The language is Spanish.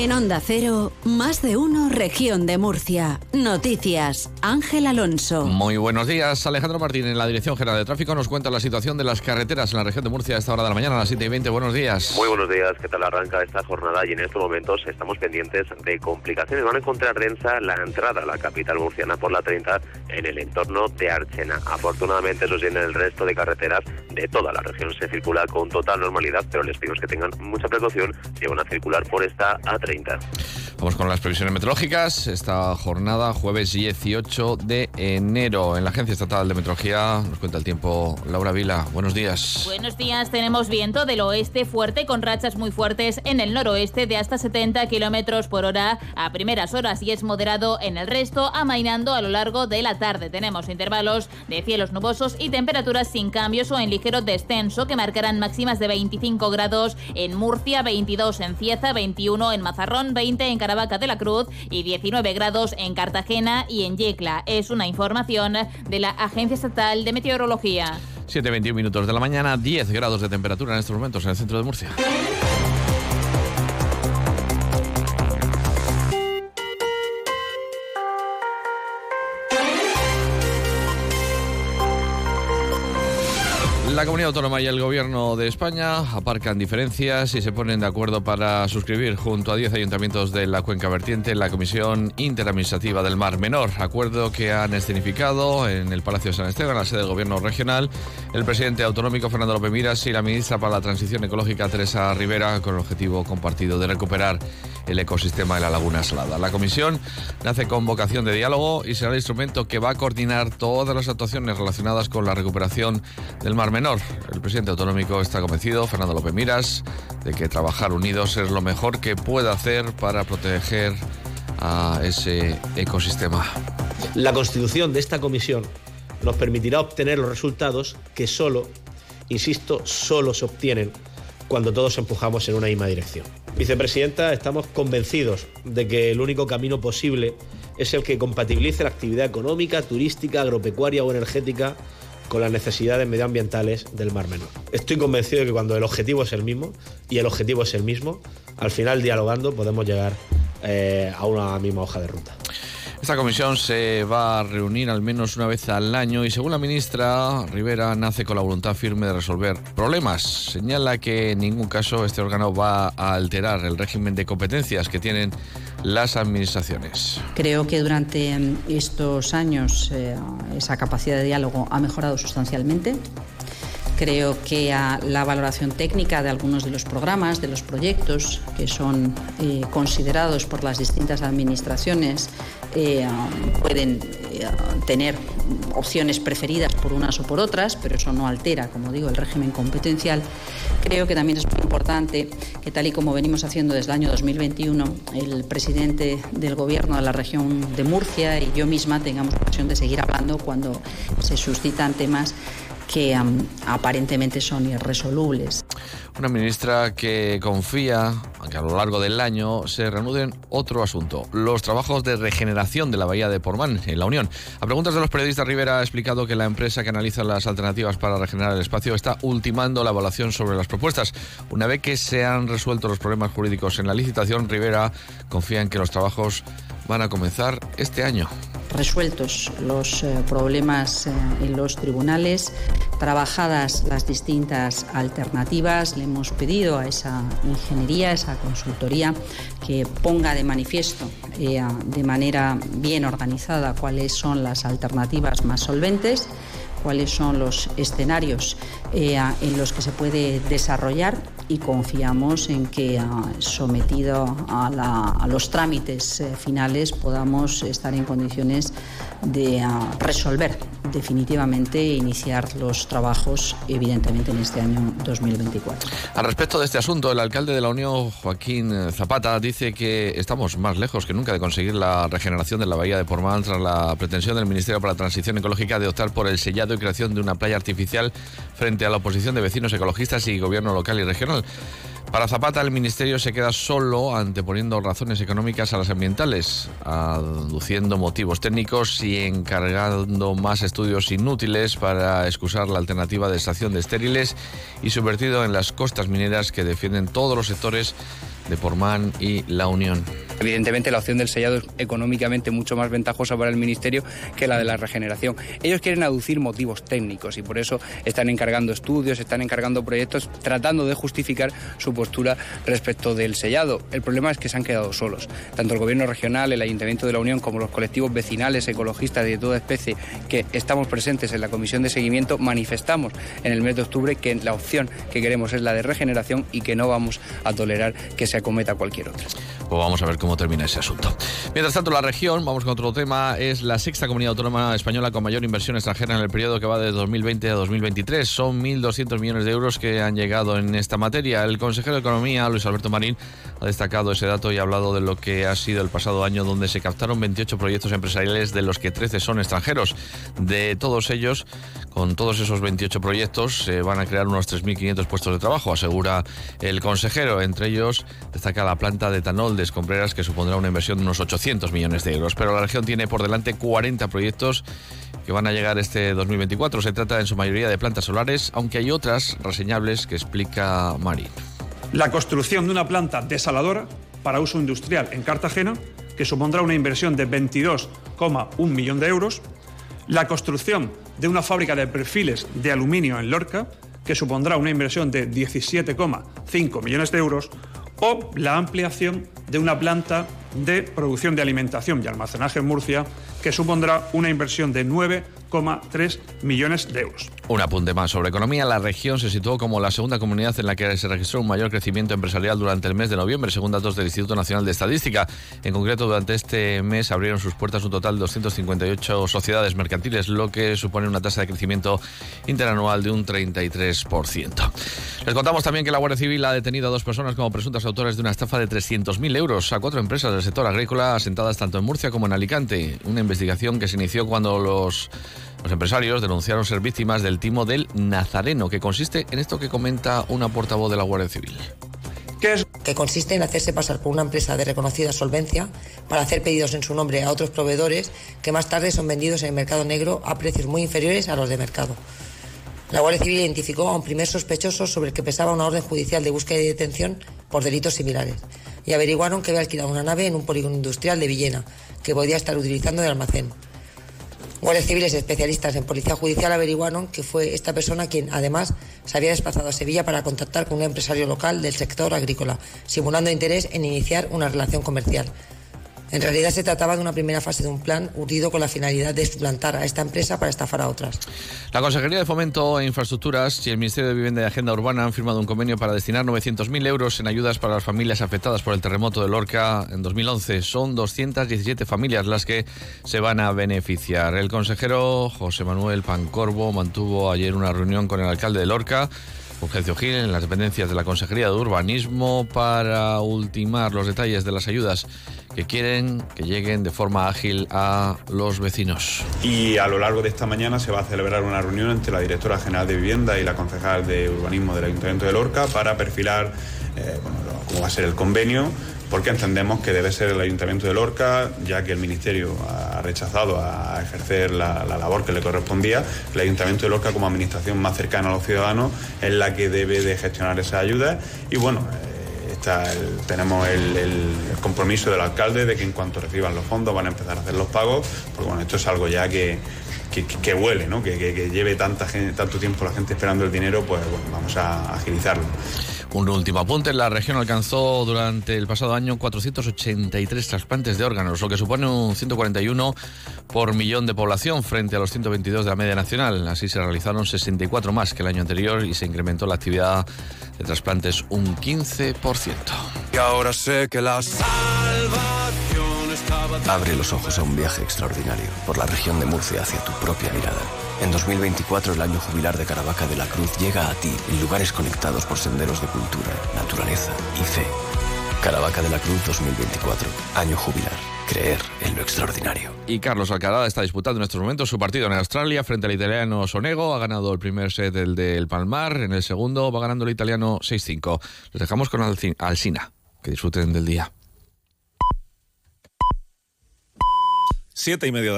En Onda Cero, más de uno, región de Murcia. Noticias, Ángel Alonso. Muy buenos días. Alejandro Martín, en la Dirección General de Tráfico, nos cuenta la situación de las carreteras en la región de Murcia a esta hora de la mañana, a las 7 y 20. Buenos días. Muy buenos días. ¿Qué tal arranca esta jornada? Y en estos momentos estamos pendientes de complicaciones. Van a encontrar densa la entrada a la capital murciana por la 30 en el entorno de Archena. Afortunadamente, eso sí, en el resto de carreteras de toda la región se circula con total normalidad, pero les pedimos que tengan mucha precaución si van a circular por esta A30. Vamos con las previsiones meteorológicas. Esta jornada, jueves 18 de enero, en la Agencia Estatal de Meteorología, nos cuenta el tiempo Laura Vila. Buenos días. Buenos días. Tenemos viento del oeste fuerte con rachas muy fuertes en el noroeste de hasta 70 kilómetros por hora a primeras horas y es moderado en el resto, amainando a lo largo de la tarde. Tenemos intervalos de cielos nubosos y temperaturas sin cambios o en ligero descenso que marcarán máximas de 25 grados en Murcia, 22 en Cieza, 21 en Mazarrón, 20 en Caravaca de la Cruz y 19 grados en Cartagena y en Yecla. Es una información de la Agencia Estatal de Meteorología. 7.21 minutos de la mañana, 10 grados de temperatura en estos momentos en el centro de Murcia. La Comunidad Autónoma y el Gobierno de España aparcan diferencias y se ponen de acuerdo para suscribir junto a 10 ayuntamientos de la cuenca vertiente la Comisión Interadministrativa del Mar Menor, acuerdo que han escenificado en el Palacio de San Esteban, la sede del Gobierno regional, el presidente autonómico Fernando López Miras y la ministra para la Transición Ecológica Teresa Rivera, con el objetivo compartido de recuperar el ecosistema de la Laguna Salada. La comisión nace con vocación de diálogo y será el instrumento que va a coordinar todas las actuaciones relacionadas con la recuperación del Mar Menor. El presidente autonómico está convencido, Fernando López Miras, de que trabajar unidos es lo mejor que puede hacer para proteger a ese ecosistema. La constitución de esta comisión nos permitirá obtener los resultados que solo, insisto, solo se obtienen cuando todos empujamos en una misma dirección. Vicepresidenta, estamos convencidos de que el único camino posible es el que compatibilice la actividad económica, turística, agropecuaria o energética con las necesidades medioambientales del Mar Menor. Estoy convencido de que cuando el objetivo es el mismo y el objetivo es el mismo, al final dialogando podemos llegar eh, a una misma hoja de ruta. Esta comisión se va a reunir al menos una vez al año y según la ministra Rivera nace con la voluntad firme de resolver problemas. Señala que en ningún caso este órgano va a alterar el régimen de competencias que tienen las administraciones. Creo que durante estos años eh, esa capacidad de diálogo ha mejorado sustancialmente. Creo que la valoración técnica de algunos de los programas, de los proyectos que son eh, considerados por las distintas administraciones, eh, pueden eh, tener opciones preferidas por unas o por otras, pero eso no altera, como digo, el régimen competencial. Creo que también es muy importante que, tal y como venimos haciendo desde el año 2021, el presidente del Gobierno de la región de Murcia y yo misma tengamos ocasión de seguir hablando cuando se suscitan temas que aparentemente son irresolubles. Una ministra que confía que a lo largo del año se reanuden otro asunto, los trabajos de regeneración de la bahía de Portmán en la Unión. A preguntas de los periodistas, Rivera ha explicado que la empresa que analiza las alternativas para regenerar el espacio está ultimando la evaluación sobre las propuestas. Una vez que se han resuelto los problemas jurídicos en la licitación, Rivera confía en que los trabajos van a comenzar este año. Resueltos los eh, problemas eh, en los tribunales, trabajadas las distintas alternativas, le hemos pedido a esa ingeniería, a esa consultoría, que ponga de manifiesto eh, de manera bien organizada cuáles son las alternativas más solventes cuáles son los escenarios en los que se puede desarrollar y confiamos en que, sometido a, los trámites finales, podamos estar en condiciones de resolver definitivamente iniciar los trabajos, evidentemente, en este año 2024. Al respecto de este asunto, el alcalde de la Unión, Joaquín Zapata, dice que estamos más lejos que nunca de conseguir la regeneración de la bahía de Portmán tras la pretensión del Ministerio para la Transición Ecológica de optar por el sellado y creación de una playa artificial frente a la oposición de vecinos ecologistas y gobierno local y regional. Para Zapata, el Ministerio se queda solo anteponiendo razones económicas a las ambientales, aduciendo motivos técnicos y encargando más estudios inútiles para excusar la alternativa de estación de estériles y subvertido en las costas mineras que defienden todos los sectores de Portman y La Unión. Evidentemente la opción del sellado es económicamente mucho más ventajosa para el Ministerio que la de la regeneración. Ellos quieren aducir motivos técnicos y por eso están encargando estudios, están encargando proyectos, tratando de justificar su postura respecto del sellado. El problema es que se han quedado solos. Tanto el Gobierno regional, el Ayuntamiento de la Unión como los colectivos vecinales, ecologistas de toda especie que estamos presentes en la Comisión de Seguimiento manifestamos en el mes de octubre que la opción que queremos es la de regeneración y que no vamos a tolerar que se acometa cualquier otra. Pues termina ese asunto. Mientras tanto, la región, vamos con otro tema, es la sexta comunidad autónoma española con mayor inversión extranjera en el periodo que va de 2020 a 2023. Son 1.200 millones de euros que han llegado en esta materia. El consejero de Economía, Luis Alberto Marín, ha destacado ese dato y ha hablado de lo que ha sido el pasado año, donde se captaron 28 proyectos empresariales, de los que 13 son extranjeros. De todos ellos, con todos esos 28 proyectos, se van a crear unos 3.500 puestos de trabajo, asegura el consejero. Entre ellos, destaca la planta de etanol de Escombreras, que supondrá una inversión de unos 800 millones de euros. Pero la región tiene por delante 40 proyectos que van a llegar este 2024. Se trata en su mayoría de plantas solares, aunque hay otras reseñables que explica Marín. La construcción de una planta desaladora para uso industrial en Cartagena, que supondrá una inversión de 22,1 millón de euros. La construcción de una fábrica de perfiles de aluminio en Lorca, que supondrá una inversión de 17,5 millones de euros o la ampliación de una planta de producción de alimentación y almacenaje en Murcia, que supondrá una inversión de 9,3 millones de euros. Un apunte más sobre economía. La región se situó como la segunda comunidad en la que se registró un mayor crecimiento empresarial durante el mes de noviembre, según datos del Instituto Nacional de Estadística. En concreto, durante este mes abrieron sus puertas un total de 258 sociedades mercantiles, lo que supone una tasa de crecimiento interanual de un 33%. Les contamos también que la Guardia Civil ha detenido a dos personas como presuntas autores de una estafa de 300.000 euros a cuatro empresas del sector agrícola asentadas tanto en Murcia como en Alicante. Una investigación que se inició cuando los, los empresarios denunciaron ser víctimas del timo del Nazareno, que consiste en esto que comenta una portavoz de la Guardia Civil. ¿Qué es? Que consiste en hacerse pasar por una empresa de reconocida solvencia para hacer pedidos en su nombre a otros proveedores que más tarde son vendidos en el mercado negro a precios muy inferiores a los de mercado. La Guardia Civil identificó a un primer sospechoso sobre el que pesaba una orden judicial de búsqueda y detención por delitos similares y averiguaron que había alquilado una nave en un polígono industrial de Villena que podía estar utilizando de almacén. Guardias civiles especialistas en policía judicial averiguaron que fue esta persona quien, además, se había desplazado a Sevilla para contactar con un empresario local del sector agrícola, simulando interés en iniciar una relación comercial. En realidad se trataba de una primera fase de un plan urdido con la finalidad de suplantar a esta empresa para estafar a otras. La Consejería de Fomento e Infraestructuras y el Ministerio de Vivienda y Agenda Urbana han firmado un convenio para destinar 900.000 euros en ayudas para las familias afectadas por el terremoto de Lorca en 2011. Son 217 familias las que se van a beneficiar. El consejero José Manuel Pancorbo mantuvo ayer una reunión con el alcalde de Lorca. Fulgencio Gil en las dependencias de la Consejería de Urbanismo para ultimar los detalles de las ayudas que quieren que lleguen de forma ágil a los vecinos. Y a lo largo de esta mañana se va a celebrar una reunión entre la directora general de Vivienda y la concejal de Urbanismo del Ayuntamiento de Lorca para perfilar eh, cómo va a ser el convenio porque entendemos que debe ser el Ayuntamiento de Lorca, ya que el Ministerio ha rechazado a ejercer la, la, labor que le correspondía, el Ayuntamiento de Lorca como administración más cercana a los ciudadanos es la que debe de gestionar esa ayuda y bueno, eh, está el, tenemos el, compromiso del alcalde de que en cuanto reciban los fondos van a empezar a hacer los pagos, porque bueno, esto es algo ya que, que, huele, ¿no? que, lleve tanto tiempo la gente esperando el dinero, pues bueno, vamos a agilizarlo. Un último apunte, la región alcanzó durante el pasado año 483 trasplantes de órganos, lo que supone un 141 por millón de población frente a los 122 de la media nacional. Así se realizaron 64 más que el año anterior y se incrementó la actividad de trasplantes un 15%. Y ahora sé que la salvación estaba... Abre los ojos a un viaje extraordinario por la región de Murcia hacia tu propia mirada. En 2024 el año jubilar de Caravaca de la Cruz llega a ti en lugares conectados por senderos de cultura, naturaleza y fe. Caravaca de la Cruz 2024. Año jubilar. Creer en lo extraordinario. Y Carlos Alcaraz está disputando en estos momentos su partido en Australia frente al italiano Sonego. Ha ganado el primer set el del Palmar. En el segundo va ganando el italiano 6-5. Les dejamos con Alcina. Que disfruten del día. Siete y media de